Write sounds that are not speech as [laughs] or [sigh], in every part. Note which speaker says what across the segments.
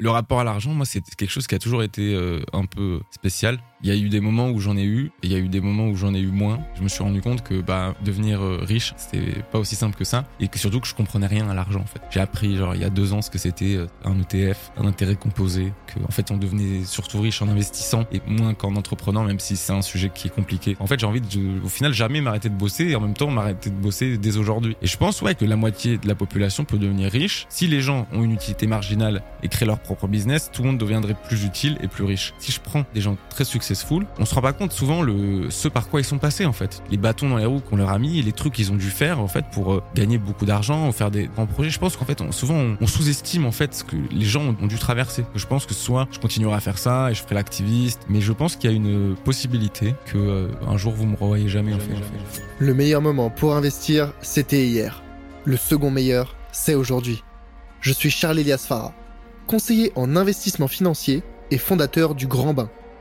Speaker 1: Le rapport à l'argent, moi, c'est quelque chose qui a toujours été euh, un peu spécial. Il y a eu des moments où j'en ai eu et il y a eu des moments où j'en ai eu moins. Je me suis rendu compte que bah, devenir euh, riche, c'était pas aussi simple que ça et que surtout que je comprenais rien à l'argent en fait. J'ai appris genre il y a deux ans ce que c'était euh, un ETF, un intérêt composé, que en fait on devenait surtout riche en investissant et moins qu'en entreprenant, même si c'est un sujet qui est compliqué. En fait, j'ai envie de, au final, jamais m'arrêter de bosser et en même temps m'arrêter de bosser dès aujourd'hui. Et je pense ouais que la moitié de la population peut devenir riche si les gens ont une utilité marginale et créent leur propre business. Tout le monde deviendrait plus utile et plus riche. Si je prends des gens très successful on se rend pas compte souvent le ce par quoi ils sont passés en fait. Les bâtons dans les roues qu'on leur a mis les trucs qu'ils ont dû faire en fait pour euh, gagner beaucoup d'argent ou faire des grands projets. Je pense qu'en fait souvent on, sous-estime en fait ce que les gens ont, dû traverser. Je pense que soit je continuerai à faire ça et je ferai l'activiste, mais je pense qu'il y a une possibilité que euh, un jour vous me revoyez jamais en fait.
Speaker 2: Le meilleur moment pour investir, c'était hier. Le second meilleur, c'est aujourd'hui. Je suis Charles Elias Farah, conseiller en investissement financier et fondateur du Grand Bain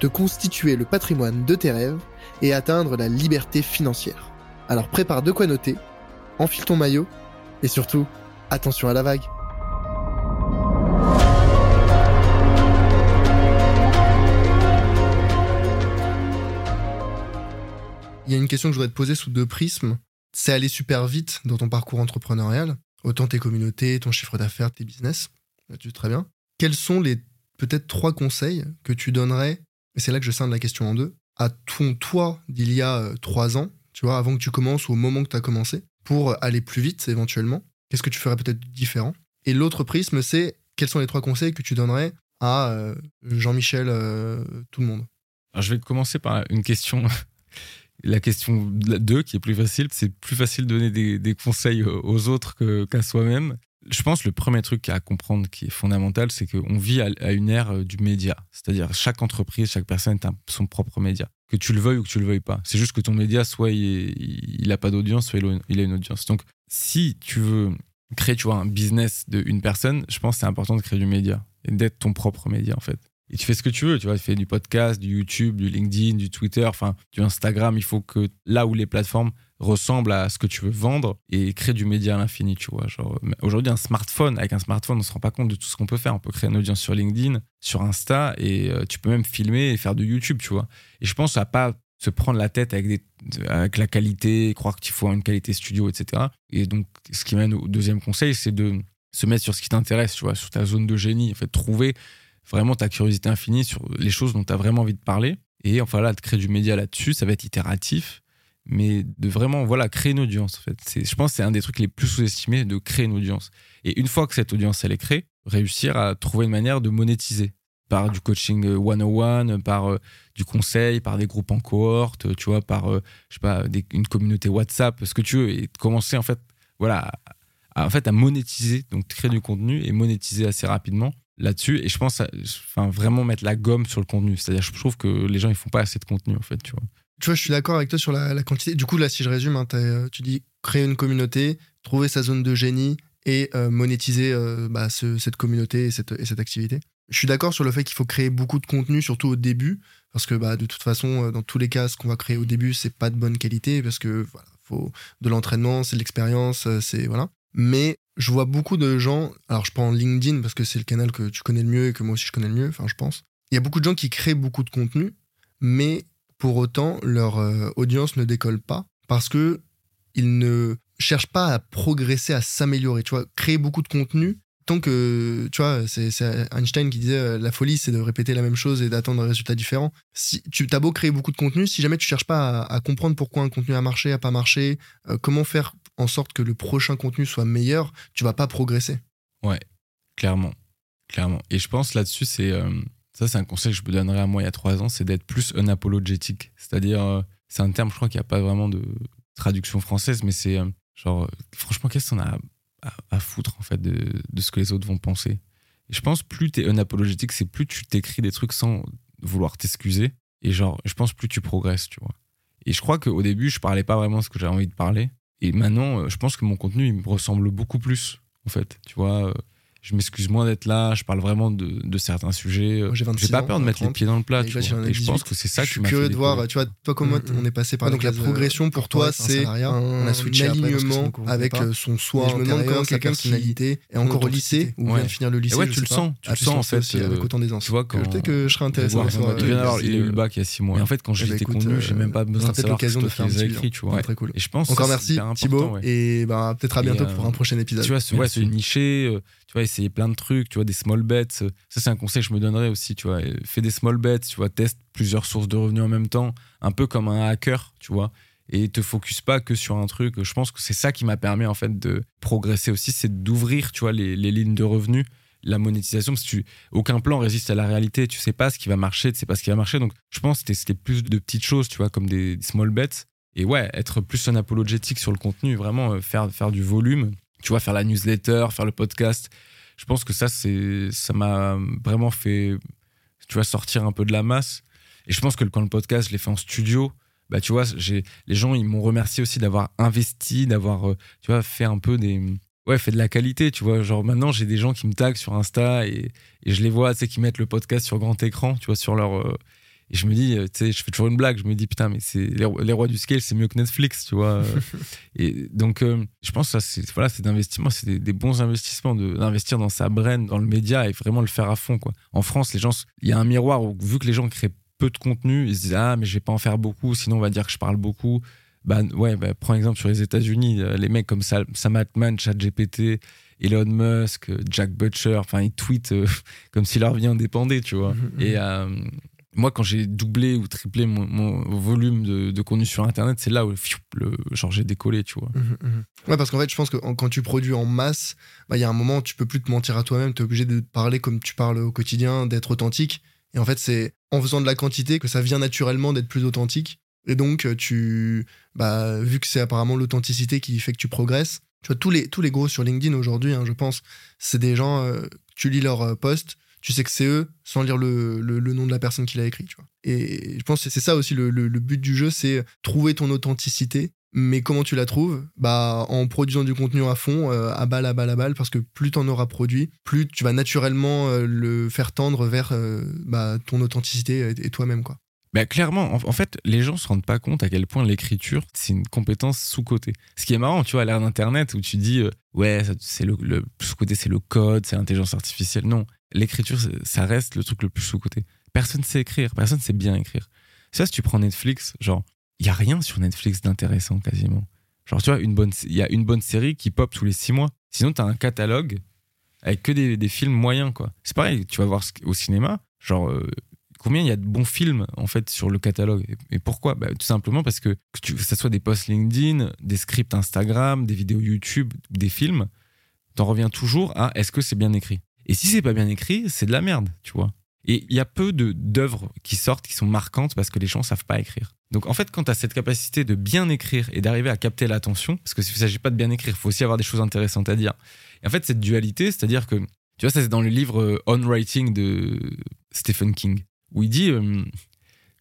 Speaker 2: de constituer le patrimoine de tes rêves et atteindre la liberté financière. Alors prépare de quoi noter, enfile ton maillot et surtout, attention à la vague. Il y a une question que je voudrais te poser sous deux prismes. C'est aller super vite dans ton parcours entrepreneurial, autant tes communautés, ton chiffre d'affaires, tes business. Là-dessus, très bien. Quels sont les peut-être trois conseils que tu donnerais, et c'est là que je scinde la question en deux, à ton toi d'il y a euh, trois ans, tu vois, avant que tu commences ou au moment que tu as commencé, pour aller plus vite éventuellement Qu'est-ce que tu ferais peut-être différent? Et l'autre prisme, c'est quels sont les trois conseils que tu donnerais à euh, Jean-Michel, euh, tout le monde?
Speaker 1: Je vais commencer par une question. [laughs] La question 2 qui est plus facile, c'est plus facile de donner des, conseils aux autres qu'à soi-même. Je pense que le premier truc à comprendre qui est fondamental, c'est qu'on vit à, une ère euh, du média. C'est-à-dire chaque entreprise, chaque personne a son propre média. Que tu le veuilles ou que tu le veuilles pas. C'est juste que ton média, soit il n'a pas d'audience, soit il a une audience. Donc, si tu veux créer tu vois, un business d'une personne, je pense que c'est important de créer du média et d'être ton propre média en fait. Et tu fais ce que tu veux, tu vois, tu fais du podcast, du YouTube, du LinkedIn, du Twitter, enfin, du Instagram. Il faut que là où les plateformes ressemble à ce que tu veux vendre et créer du média à l'infini, tu vois. Genre, aujourd'hui, un smartphone, avec un smartphone, on se rend pas compte de tout ce qu'on peut faire. On peut créer une audience sur LinkedIn, sur Insta, et euh, tu peux même filmer et faire de YouTube, tu vois. Et je pense à pas se prendre la tête avec, des, avec la qualité, croire qu'il faut une qualité studio, etc. Et donc, ce qui mène au deuxième conseil, c'est de se mettre sur ce qui t'intéresse, tu vois, sur ta zone de génie. En fait, trouver vraiment ta curiosité infinie sur les choses dont tu as vraiment envie de parler. Et enfin là, de créer du média là-dessus, ça va être itératif mais de vraiment voilà créer une audience en fait. C'est je pense c'est un des trucs les plus sous-estimés de créer une audience. Et une fois que cette audience elle est créée réussir à trouver une manière de monétiser par du coaching 101 par euh, du conseil par des groupes en cohorte tu vois par euh, je sais pas une communauté WhatsApp ce que tu veux et commencer en fait voilà à, en fait à monétiser donc créer du contenu et monétiser assez rapidement là-dessus. Et je pense enfin vraiment mettre la gomme sur le contenu. C'est-à-dire je trouve que les gens ils font pas assez de contenu en fait tu vois
Speaker 2: tu vois, je suis d'accord avec toi sur la, quantité. Du coup, là, si je résume, hein, euh, tu dis créer une communauté, trouver sa zone de génie et euh, monétiser euh, bah, cette communauté et cette, activité. Je suis d'accord sur le fait qu'il faut créer beaucoup de contenu, surtout au début, parce que bah, de toute façon, dans tous les cas, ce qu'on va créer au début, c'est pas de bonne qualité, parce que faut de l'entraînement, c'est de l'expérience, c'est voilà. Mais je vois beaucoup de gens. Alors, je prends LinkedIn parce que c'est le canal que tu connais le mieux et que moi aussi je connais le mieux. Enfin, je pense. Il y a beaucoup de gens qui créent beaucoup de contenu, mais pour autant, leur euh, audience ne décolle pas parce que ils ne cherchent pas à progresser, à s'améliorer. Tu vois, créer beaucoup de contenu, tant que, tu vois, c'est Einstein qui disait euh, la folie, c'est de répéter la même chose et d'attendre un résultat différent. Si tu as beau créer beaucoup de contenu, si jamais tu cherches pas à, comprendre pourquoi un contenu a marché, a pas marché, euh, comment faire en sorte que le prochain contenu soit meilleur, tu vas pas progresser.
Speaker 1: Ouais, clairement, clairement. Et je pense là-dessus, c'est ça, c'est un conseil que je me donnerais à moi il y a trois ans, c'est d'être plus unapologétique. C'est-à-dire, euh, c'est un terme, je crois qu'il n'y a pas vraiment de traduction française, mais c'est euh, genre, franchement, qu'est-ce qu'on a à, foutre, en fait, de, ce que les autres vont penser? Et je pense, plus tu es unapologétique, c'est plus tu t'écris des trucs sans vouloir t'excuser. Et genre, je pense plus tu progresses, tu vois. Et je crois qu'au début, je parlais pas vraiment ce que j'avais envie de parler. Et maintenant, euh, je pense que mon contenu, il me ressemble beaucoup plus, en fait. Tu vois, je m'excuse moins d'être là, je parle vraiment de, de certains sujets.
Speaker 2: Moi, j'ai 26
Speaker 1: J'ai pas
Speaker 2: ans,
Speaker 1: peur de mettre les
Speaker 2: 30.
Speaker 1: pieds dans le plat, tu vois. Et je pense
Speaker 2: 18.
Speaker 1: que c'est ça
Speaker 2: je suis curieux de voir, tu vois, toi comme moi,
Speaker 3: Mm, mm.
Speaker 2: on est passé par
Speaker 3: Ouais, donc
Speaker 2: la case,
Speaker 3: progression
Speaker 2: euh,
Speaker 3: pour toi, c'est
Speaker 2: un
Speaker 3: alignement avec
Speaker 2: pas.
Speaker 3: euh, son
Speaker 2: Et
Speaker 3: soi
Speaker 2: je me demande comment quelqu'un qui
Speaker 3: personnalité,
Speaker 2: est encore au lycée ou
Speaker 1: Ouais.
Speaker 2: vient de finir le lycée,
Speaker 1: Et ouais, tu le sens, tu le sens
Speaker 2: se
Speaker 1: en fait.
Speaker 2: aussi avec
Speaker 1: euh,
Speaker 2: autant d'aisance.
Speaker 1: tu vois.
Speaker 2: Peut-être que je serais intéressé
Speaker 1: il
Speaker 2: euh,
Speaker 1: a eu le bac il y a six mois. Et en fait, quand j'ai
Speaker 2: ben,
Speaker 1: été contenu, j'ai
Speaker 2: euh,
Speaker 1: même pas besoin de savoir
Speaker 2: l'occasion de faire un
Speaker 1: écrits, tu vois.
Speaker 2: Très cool.
Speaker 1: Et je pense
Speaker 2: Encore merci Thibaut et bah, peut-être à bientôt
Speaker 1: euh,
Speaker 2: pour un prochain épisode.
Speaker 1: tu vois, se, nicher, euh, tu vois, essayer plein de trucs, tu vois, des small bets. Ça, c'est un conseil que je me donnerais aussi, tu vois. Fais des small bets, tu vois, teste plusieurs sources de revenus en même temps, un peu comme un hacker, tu vois. Et te focus pas que sur un truc. Je pense que c'est ça qui m'a permis, en fait, de progresser aussi, c'est d'ouvrir, tu vois, les, les lignes de revenus, la monétisation, parce que aucun plan résiste à la réalité. Tu sais pas ce qui va marcher, tu sais pas ce qui va marcher. Donc, je pense que c'était- plus de petites choses, tu vois, comme des, des small bets. Et ouais, être plus un apologétique sur le contenu, vraiment euh, faire, faire du volume, tu vois, faire la newsletter, faire le podcast. Je pense que ça, c'est, ça m'a vraiment fait, tu sortir un peu de la masse. Et je pense que quand le podcast, je l'ai fait en studio, bah, tu vois, j'ai, les gens, ils m'ont remercié aussi d'avoir investi, d'avoir, euh, tu vois, fait un peu des, ouais, fait de la qualité, tu vois. Genre, maintenant, j'ai des gens qui me taguent sur Insta et, et je les vois, tu sais, qui mettent le podcast sur grand écran, tu vois, sur leur, euh, et je me dis, euh, tu sais, je fais toujours une blague. Je me dis, putain, mais c'est les, les rois du scale, c'est mieux que Netflix, tu vois. [laughs] et donc, euh, je pense que ça, c'est voilà, c'est d'investissement, c'est des, des bons investissements d'investir dans sa brain, dans le média et vraiment le faire à fond, quoi. En France, les gens, il y a un miroir où, vu que les gens créent peu de contenu, ils se disent, ah, mais je vais pas en faire beaucoup, sinon on va dire que je parle beaucoup. Bah, ouais, bah, prends exemple sur les États-Unis, euh, les mecs comme Sam, Sam Altman, ChatGPT, Elon Musk, Jack Butcher, enfin, ils tweetent euh, [laughs] comme si leur vie en dépendait, tu vois. [laughs] Et euh, moi, quand j'ai doublé ou triplé mon, volume de, contenu sur Internet, c'est là où le, genre j'ai décollé, tu vois.
Speaker 2: Mhm, mhm. Ouais, parce qu'en fait, je pense que quand tu produis en masse, bah, il y a un moment où tu peux plus te mentir à toi-même, tu es obligé de parler comme tu parles au quotidien, d'être authentique. Et en fait, c'est en faisant de la quantité que ça vient naturellement d'être plus authentique. Et donc, euh, tu, bah, vu que c'est apparemment l'authenticité qui fait que tu progresses, tu vois, tous les, tous les gros sur LinkedIn aujourd'hui, hein, je pense, c'est des gens, euh, tu lis leur euh, post, tu sais que c'est eux sans lire le, le- nom de la personne qui l'a écrit. Tu vois. Et je pense que c'est ça aussi le, le- but du jeu, c'est trouver ton authenticité. Mais comment tu la trouves? Bah en produisant du contenu à fond, euh, à balle, à balle, à balle, parce que plus t'en auras produit, plus tu vas naturellement euh, le faire tendre vers euh, bah, ton authenticité et, toi-même quoi.
Speaker 1: Bah, clairement, en, fait, les gens se rendent pas compte à quel point l'écriture, c'est une compétence sous-cotée. Ce qui est marrant, tu vois, à l'ère d'Internet, où tu dis, ouais, c'est le, le sous-côté, c'est le code, c'est l'intelligence artificielle. Non, l'écriture, ça reste le truc le plus sous-côté. Personne sait écrire, personne sait bien écrire. Ça, si tu prends Netflix, genre, il y a rien sur Netflix d'intéressant quasiment. Genre, tu vois, une bonne, il y a une bonne série qui pop tous les six mois. Sinon, t'as un catalogue avec que des, films moyens, quoi. C'est pareil, tu vas voir au cinéma, genre, euh, combien il y a de bons films en fait sur le catalogue? Et, pourquoi? Bah, tout simplement parce que que, que ça soit des posts LinkedIn des scripts Instagram des vidéos YouTube des films t'en reviens toujours à est-ce que c'est bien écrit? Et si c'est pas bien écrit c'est de la merde tu vois. Et il y a peu d'œuvres qui sortent qui sont marquantes parce que les gens savent pas écrire. Donc en fait quand tu as cette capacité de bien écrire et d'arriver à capter l'attention parce que s'il ne s'agit pas de bien écrire il faut aussi avoir des choses intéressantes à dire. Et en fait cette dualité c'est à dire que tu vois ça c'est dans le livre euh, On Writing de Stephen King où il dit euh,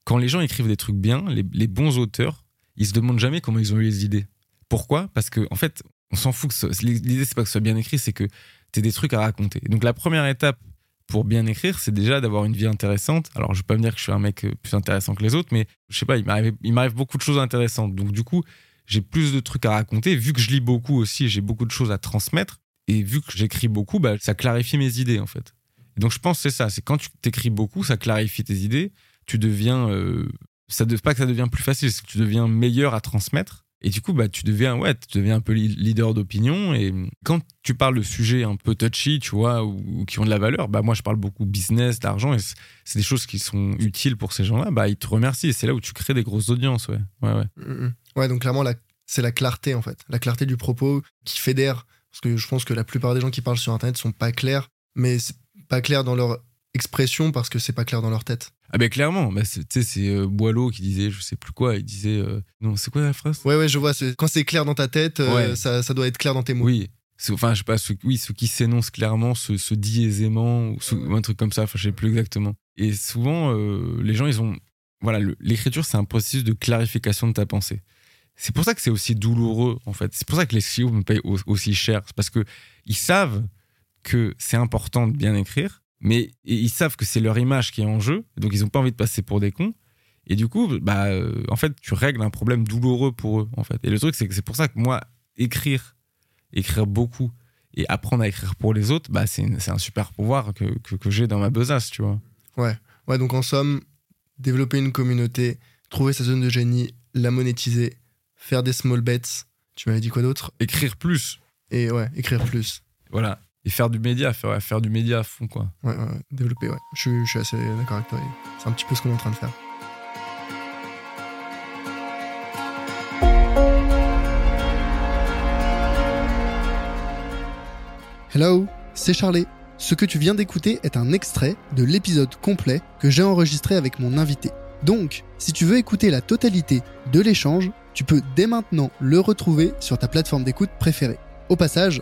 Speaker 1: quand les gens écrivent des trucs bien, les, bons auteurs, ils se demandent jamais comment ils ont eu les idées. Pourquoi? Parce que en fait, on s'en fout que l'idée c'est pas que ce soit bien écrit, c'est que tu des trucs à raconter. Donc la première étape pour bien écrire, c'est déjà d'avoir une vie intéressante. Alors je vais pas me dire que je suis un mec plus intéressant que les autres, mais je sais pas, il m'arrive beaucoup de choses intéressantes. Donc du coup, j'ai plus de trucs à raconter. Vu que je lis beaucoup aussi, j'ai beaucoup de choses à transmettre. Et vu que j'écris beaucoup, bah, ça clarifie mes idées en fait. Donc je pense que c'est ça, c'est quand tu t'écris beaucoup, ça clarifie tes idées, tu deviens, euh, ça ne pas que ça devient plus facile, c'est que tu deviens meilleur à transmettre. Et du coup, bah, tu deviens, ouais, tu deviens un peu leader d'opinion. Et quand tu parles de sujets un peu touchy, tu vois, ou, qui ont de la valeur, bah, moi, je parle beaucoup business, d'argent, et c'est- des choses qui sont utiles pour ces gens-là. Bah, ils te remercient. Et c'est là où tu crées des grosses audiences, ouais. ouais, ouais.
Speaker 2: Mhm. Ouais, donc clairement, la- c'est la clarté en fait, la clarté du propos qui fédère. Parce que je pense que la plupart des gens qui parlent sur Internet sont pas clairs, mais pas clair dans leur expression parce que c'est pas clair dans leur tête.
Speaker 1: Ah, ben clairement, bah, c'est- tu sais, c'est euh, Boileau qui disait, je sais plus quoi, il disait, euh, non, c'est quoi la phrase?
Speaker 2: Ouais, ouais, je vois. Quand c'est clair dans ta tête, euh,
Speaker 1: Ouais.
Speaker 2: ça, ça doit être clair dans tes mots.
Speaker 1: Oui, enfin, je sais pas, ce, oui, ce qui s'énonce clairement, se, se dit aisément, ou, un truc comme ça, enfin, je sais plus exactement. Et souvent, les gens, ils ont. Voilà, l'écriture, c'est un processus de clarification de ta pensée. C'est pour ça que c'est aussi douloureux, en fait. C'est pour ça que les CEO me payent aussi cher. C'est parce que ils savent que c'est important de bien écrire, mais ils savent que c'est leur image qui est en jeu, donc ils n'ont pas envie de passer pour des cons. Et du coup, bah, euh, en fait, tu règles un problème douloureux pour eux, en fait. Et le truc, c'est que c'est pour ça que moi, écrire, écrire beaucoup et apprendre à écrire pour les autres, bah, c'est un super pouvoir que, que, j'ai dans ma besace, tu vois.
Speaker 3: Ouais. Ouais, donc en somme, développer une communauté, trouver sa zone de génie, la monétiser, faire des small bets. Tu m'avais dit quoi d'autre?
Speaker 1: Écrire plus.
Speaker 3: Et ouais, écrire plus.
Speaker 1: Voilà. Et faire du média, faire, faire du média à fond, quoi.
Speaker 3: Ouais, ouais, développer, ouais. Je, je suis assez d'accord avec toi. C'est un petit peu ce qu'on est en train de faire. Hello, c'est Charlie. Ce que tu viens d'écouter est un extrait de l'épisode complet que j'ai enregistré avec mon invité. Donc, si tu veux écouter la totalité de l'échange, tu peux dès maintenant le retrouver sur ta plateforme d'écoute préférée. Au passage,